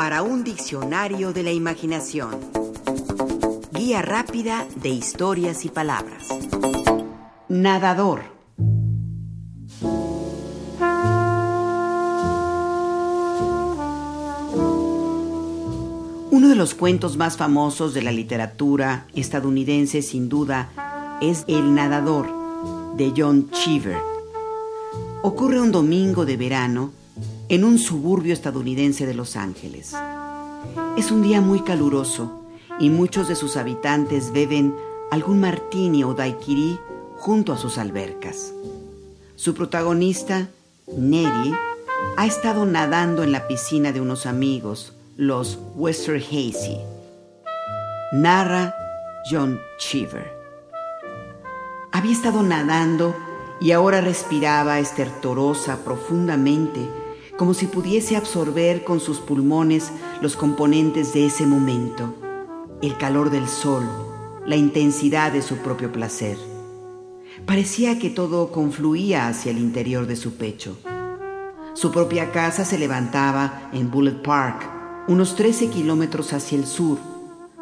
para un diccionario de la imaginación. Guía rápida de historias y palabras. Nadador. Uno de los cuentos más famosos de la literatura estadounidense sin duda es El nadador de John Cheever. Ocurre un domingo de verano en un suburbio estadounidense de Los Ángeles. Es un día muy caluroso y muchos de sus habitantes beben algún martini o daiquiri junto a sus albercas. Su protagonista, Neri, ha estado nadando en la piscina de unos amigos, los Western Hazy. Narra John Cheever. Había estado nadando y ahora respiraba estertorosa profundamente como si pudiese absorber con sus pulmones los componentes de ese momento, el calor del sol, la intensidad de su propio placer. Parecía que todo confluía hacia el interior de su pecho. Su propia casa se levantaba en Bullet Park, unos 13 kilómetros hacia el sur,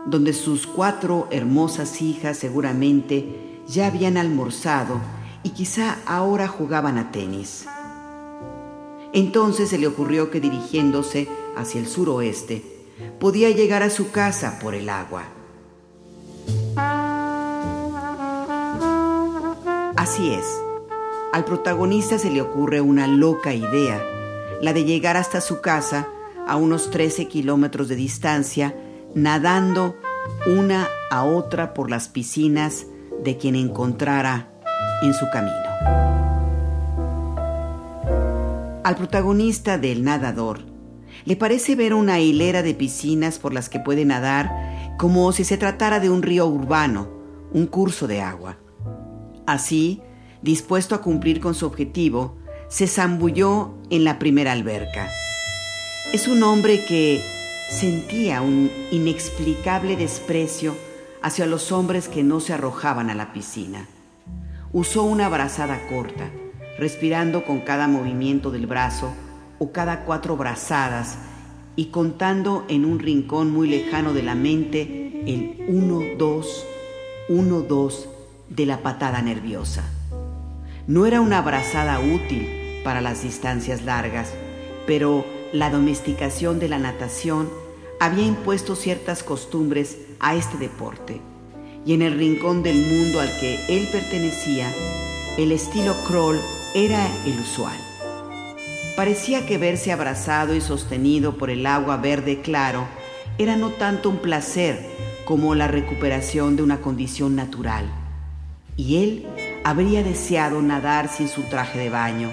donde sus cuatro hermosas hijas seguramente ya habían almorzado y quizá ahora jugaban a tenis. Entonces se le ocurrió que dirigiéndose hacia el suroeste, podía llegar a su casa por el agua. Así es, al protagonista se le ocurre una loca idea, la de llegar hasta su casa a unos 13 kilómetros de distancia, nadando una a otra por las piscinas de quien encontrara en su camino. Al protagonista del nadador le parece ver una hilera de piscinas por las que puede nadar como si se tratara de un río urbano, un curso de agua. Así, dispuesto a cumplir con su objetivo, se zambulló en la primera alberca. Es un hombre que sentía un inexplicable desprecio hacia los hombres que no se arrojaban a la piscina. Usó una brazada corta, respirando con cada movimiento del brazo o cada cuatro brazadas y contando en un rincón muy lejano de la mente el 1, 2, 1, 2 de la patada nerviosa. No era una brazada útil para las distancias largas, pero la domesticación de la natación había impuesto ciertas costumbres a este deporte, y en el rincón del mundo al que él pertenecía, el estilo crawl era el usual. Parecía que verse abrazado y sostenido por el agua verde claro era no tanto un placer como la recuperación de una condición natural. Y él habría deseado nadar sin su traje de baño,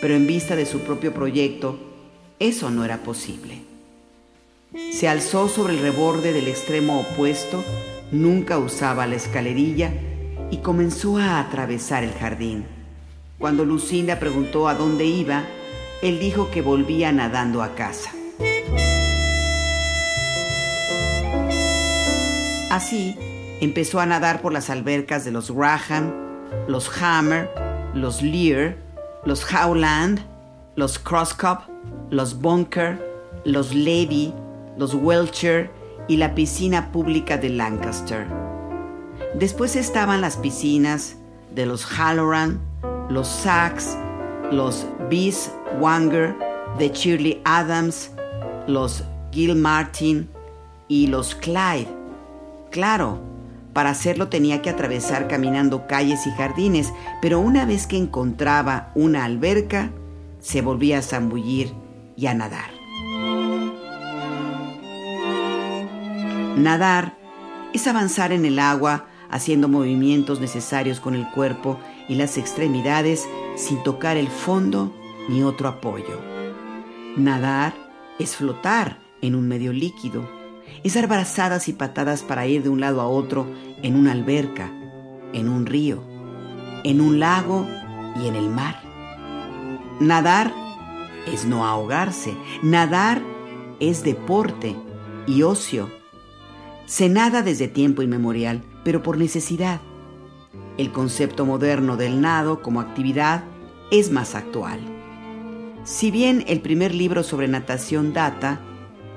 pero en vista de su propio proyecto, eso no era posible. Se alzó sobre el reborde del extremo opuesto, nunca usaba la escalerilla y comenzó a atravesar el jardín. Cuando Lucinda preguntó a dónde iba, él dijo que volvía nadando a casa. Así, empezó a nadar por las albercas de los Graham, los Hammer, los Lear, los Howland, los Crosscup, los Bunker, los Levy, los Welcher y la piscina pública de Lancaster. Después estaban las piscinas de los Halloran, los Sachs, los Bis Wanger, de Shirley Adams, los Gil Martin y los Clyde. Claro, para hacerlo tenía que atravesar caminando calles y jardines, pero una vez que encontraba una alberca, se volvía a zambullir y a nadar. Nadar es avanzar en el agua haciendo movimientos necesarios con el cuerpo y las extremidades sin tocar el fondo ni otro apoyo. Nadar es flotar en un medio líquido, es dar brazadas y patadas para ir de un lado a otro en una alberca, en un río, en un lago y en el mar. Nadar es no ahogarse, nadar es deporte y ocio. Se nada desde tiempo inmemorial, pero por necesidad. El concepto moderno del nado como actividad es más actual. Si bien el primer libro sobre natación data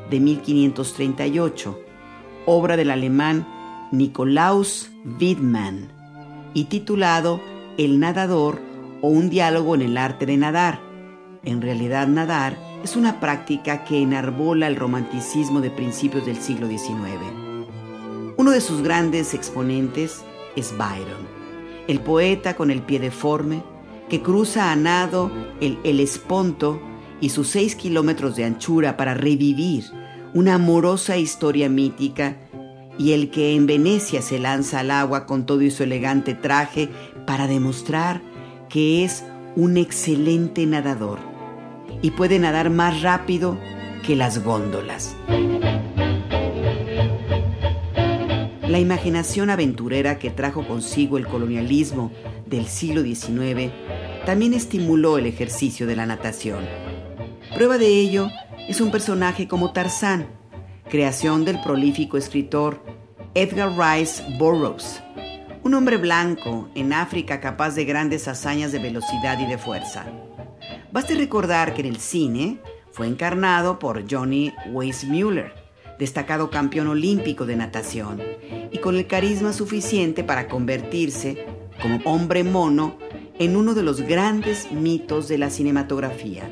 de 1538, obra del alemán Nikolaus Widmann y titulado El nadador o un diálogo en el arte de nadar. En realidad nadar es una práctica que enarbola el romanticismo de principios del siglo XIX. Uno de sus grandes exponentes es Byron, el poeta con el pie deforme que cruza a nado el Helesponto y sus seis kilómetros de anchura para revivir una amorosa historia mítica y el que en Venecia se lanza al agua con todo y su elegante traje para demostrar que es un excelente nadador y puede nadar más rápido que las góndolas. La imaginación aventurera que trajo consigo el colonialismo del siglo XIX también estimuló el ejercicio de la natación. Prueba de ello es un personaje como Tarzán, creación del prolífico escritor Edgar Rice Burroughs, un hombre blanco en África capaz de grandes hazañas de velocidad y de fuerza. Baste recordar que en el cine fue encarnado por Johnny Weissmuller, destacado campeón olímpico de natación, y con el carisma suficiente para convertirse, como hombre mono, en uno de los grandes mitos de la cinematografía.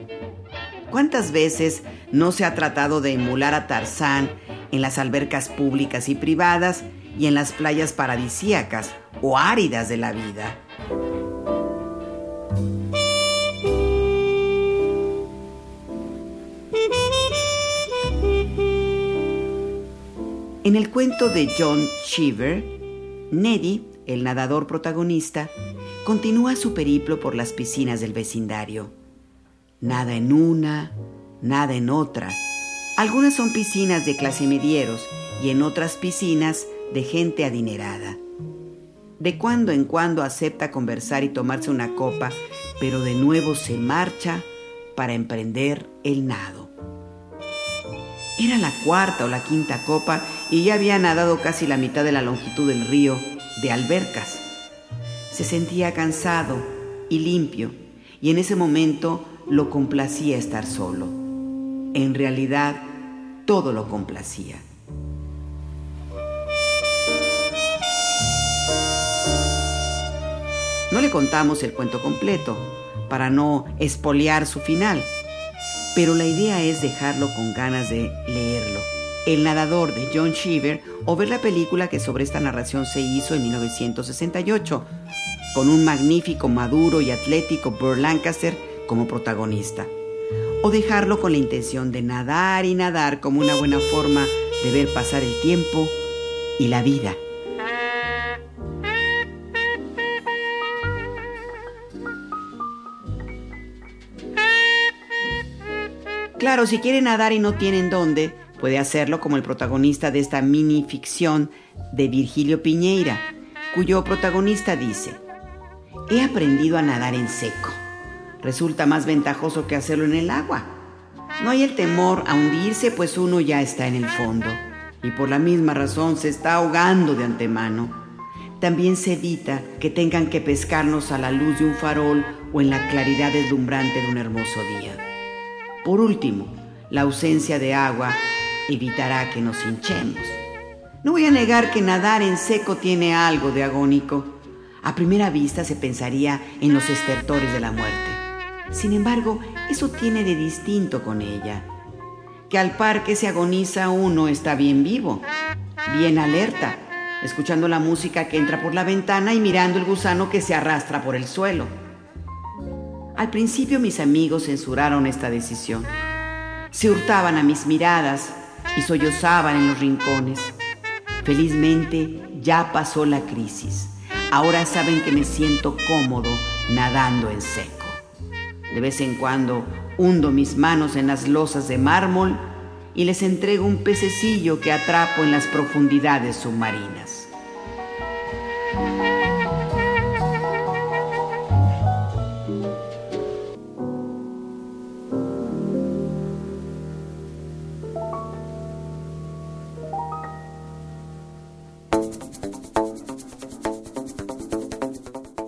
¿Cuántas veces no se ha tratado de emular a Tarzán en las albercas públicas y privadas y en las playas paradisíacas o áridas de la vida? En el cuento de John Cheever, Neddy, el nadador protagonista, continúa su periplo por las piscinas del vecindario nada en una, nada en otra. Algunas son piscinas de clase medieros y en otras piscinas de gente adinerada. De cuando en cuando acepta conversar y tomarse una copa, pero de nuevo se marcha para emprender el nado. Era la cuarta o la quinta copa y ya había nadado casi la mitad de la longitud del río de albercas. Se sentía cansado y limpio y en ese momento lo complacía estar solo. En realidad, todo lo complacía. No le contamos el cuento completo para no espolear su final, pero la idea es dejarlo con ganas de leerlo. El nadador de John Cheever o ver la película que sobre esta narración se hizo en 1968, con un magnífico, maduro y atlético Burr Lancaster como protagonista. O dejarlo con la intención de nadar y nadar como una buena forma de ver pasar el tiempo y la vida. Claro, si quiere nadar y no tienen dónde, puede hacerlo como el protagonista de esta mini ficción de Virgilio Piñeira, cuyo protagonista dice, he aprendido a nadar en seco resulta más ventajoso que hacerlo en el agua. No hay el temor a hundirse, pues uno ya está en el fondo y por la misma razón se está ahogando de antemano. También se evita que tengan que pescarnos a la luz de un farol o en la claridad deslumbrante de un hermoso día. Por último, la ausencia de agua evitará que nos hinchemos. No voy a negar que nadar en seco tiene algo de agónico. A primera vista se pensaría en los estertores de la muerte. Sin embargo, eso tiene de distinto con ella, que al par que se agoniza uno está bien vivo, bien alerta, escuchando la música que entra por la ventana y mirando el gusano que se arrastra por el suelo. Al principio mis amigos censuraron esta decisión. Se hurtaban a mis miradas y sollozaban en los rincones. Felizmente ya pasó la crisis. Ahora saben que me siento cómodo nadando en seco. De vez en cuando hundo mis manos en las losas de mármol y les entrego un pececillo que atrapo en las profundidades submarinas.